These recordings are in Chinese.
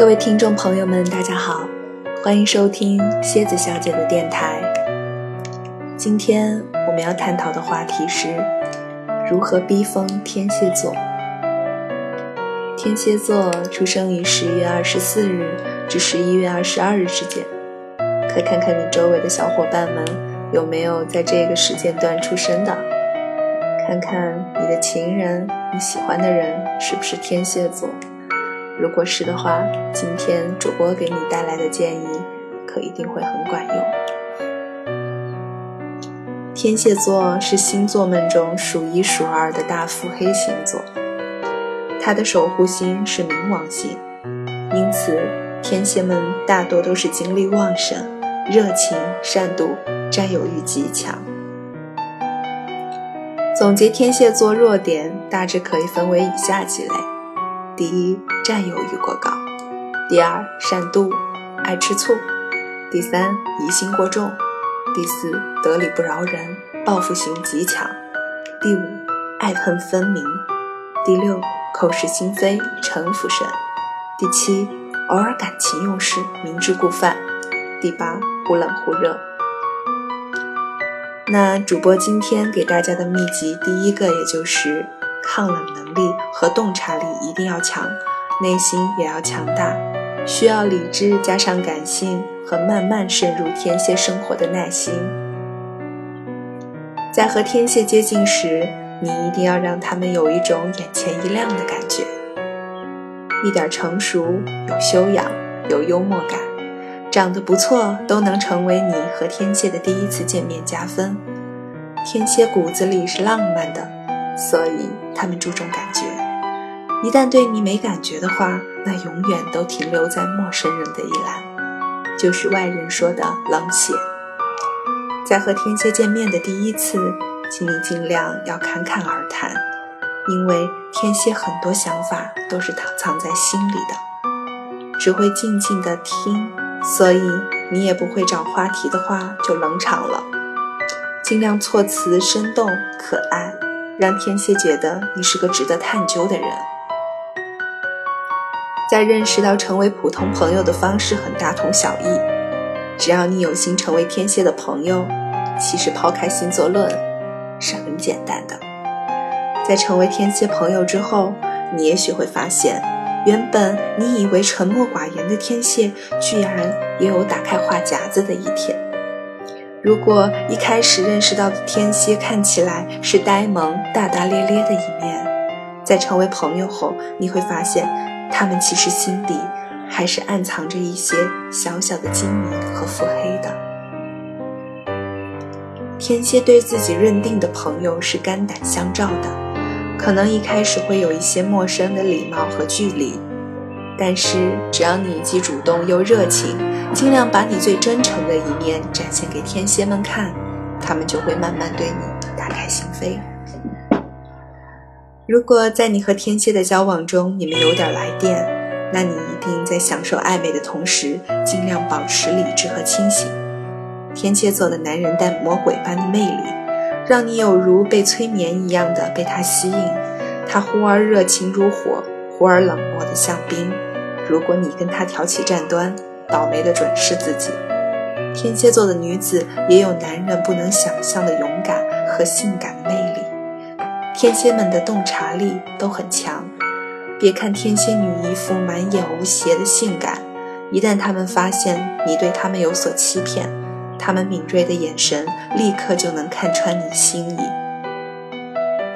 各位听众朋友们，大家好，欢迎收听蝎子小姐的电台。今天我们要探讨的话题是如何逼疯天蝎座。天蝎座出生于十月二十四日至十一月二十二日之间，可看看你周围的小伙伴们有没有在这个时间段出生的，看看你的情人、你喜欢的人是不是天蝎座。如果是的话，今天主播给你带来的建议可一定会很管用。天蝎座是星座们中数一数二的大腹黑星座，它的守护星是冥王星，因此天蝎们大多都是精力旺盛、热情、善妒、占有欲极强。总结天蝎座弱点，大致可以分为以下几类。第一，占有欲过高；第二，善妒，爱吃醋；第三，疑心过重；第四，得理不饶人，报复心极强；第五，爱恨分明；第六，口是心非，城府深；第七，偶尔感情用事，明知故犯；第八，忽冷忽热。那主播今天给大家的秘籍，第一个也就是。抗冷能力和洞察力一定要强，内心也要强大，需要理智加上感性和慢慢渗入天蝎生活的耐心。在和天蝎接近时，你一定要让他们有一种眼前一亮的感觉，一点成熟、有修养、有幽默感，长得不错，都能成为你和天蝎的第一次见面加分。天蝎骨子里是浪漫的。所以他们注重感觉，一旦对你没感觉的话，那永远都停留在陌生人的一栏，就是外人说的冷血。在和天蝎见面的第一次，请你尽量要侃侃而谈，因为天蝎很多想法都是藏藏在心里的，只会静静的听，所以你也不会找话题的话就冷场了。尽量措辞生动可爱。让天蝎觉得你是个值得探究的人。在认识到成为普通朋友的方式很大同小异，只要你有心成为天蝎的朋友，其实抛开星座论是很简单的。在成为天蝎朋友之后，你也许会发现，原本你以为沉默寡言的天蝎，居然也有打开话匣子的一天。如果一开始认识到的天蝎看起来是呆萌、大大咧咧的一面，在成为朋友后，你会发现，他们其实心底还是暗藏着一些小小的精明和腹黑的。天蝎对自己认定的朋友是肝胆相照的，可能一开始会有一些陌生的礼貌和距离。但是，只要你既主动又热情，尽量把你最真诚的一面展现给天蝎们看，他们就会慢慢对你打开心扉。如果在你和天蝎的交往中，你们有点来电，那你一定在享受暧昧的同时，尽量保持理智和清醒。天蝎座的男人带魔鬼般的魅力，让你有如被催眠一样的被他吸引，他忽而热情如火，忽而冷漠的像冰。如果你跟他挑起战端，倒霉的准是自己。天蝎座的女子也有男人不能想象的勇敢和性感的魅力，天蝎们的洞察力都很强。别看天蝎女一副满眼无邪的性感，一旦他们发现你对他们有所欺骗，他们敏锐的眼神立刻就能看穿你心意。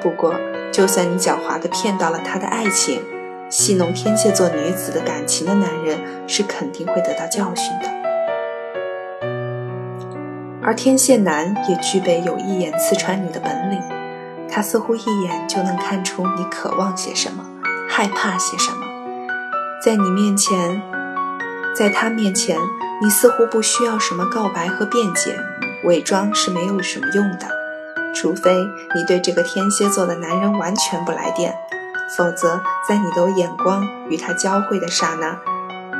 不过，就算你狡猾的骗到了他的爱情。戏弄天蝎座女子的感情的男人是肯定会得到教训的，而天蝎男也具备有一眼刺穿你的本领，他似乎一眼就能看出你渴望些什么，害怕些什么。在你面前，在他面前，你似乎不需要什么告白和辩解，伪装是没有什么用的，除非你对这个天蝎座的男人完全不来电。否则，在你的眼光与他交汇的刹那，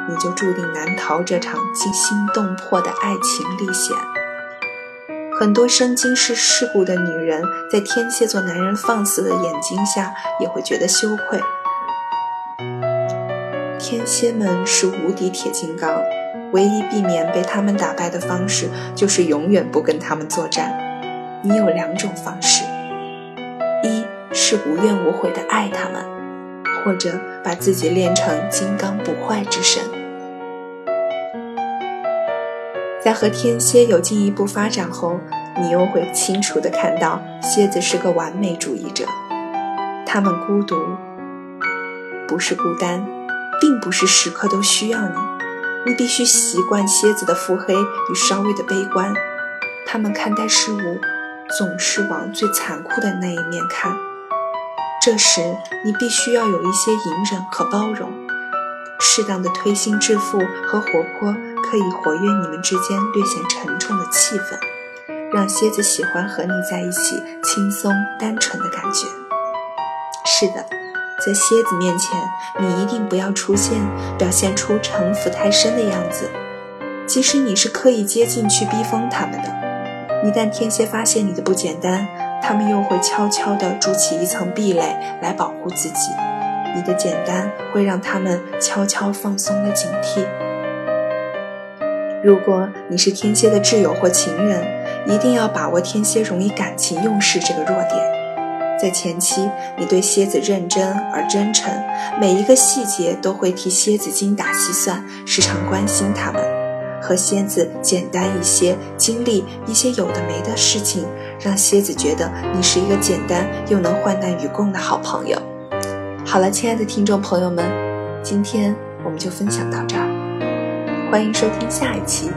你就注定难逃这场惊心动魄的爱情历险。很多身经世事故的女人，在天蝎座男人放肆的眼睛下，也会觉得羞愧。天蝎们是无敌铁金刚，唯一避免被他们打败的方式就是永远不跟他们作战。你有两种方式：是无怨无悔的爱他们，或者把自己练成金刚不坏之身。在和天蝎有进一步发展后，你又会清楚的看到蝎子是个完美主义者。他们孤独，不是孤单，并不是时刻都需要你。你必须习惯蝎子的腹黑与稍微的悲观。他们看待事物总是往最残酷的那一面看。这时，你必须要有一些隐忍和包容，适当的推心置腹和活泼。可以活跃你们之间略显沉重的气氛，让蝎子喜欢和你在一起轻松单纯的感觉。是的，在蝎子面前，你一定不要出现表现出城府太深的样子，即使你是刻意接近去逼疯他们的。一旦天蝎发现你的不简单，他们又会悄悄地筑起一层壁垒来保护自己。你的简单会让他们悄悄放松了警惕。如果你是天蝎的挚友或情人，一定要把握天蝎容易感情用事这个弱点。在前期，你对蝎子认真而真诚，每一个细节都会替蝎子精打细算，时常关心他们。和蝎子简单一些，经历一些有的没的事情，让蝎子觉得你是一个简单又能患难与共的好朋友。好了，亲爱的听众朋友们，今天我们就分享到这儿。欢迎收听下一期。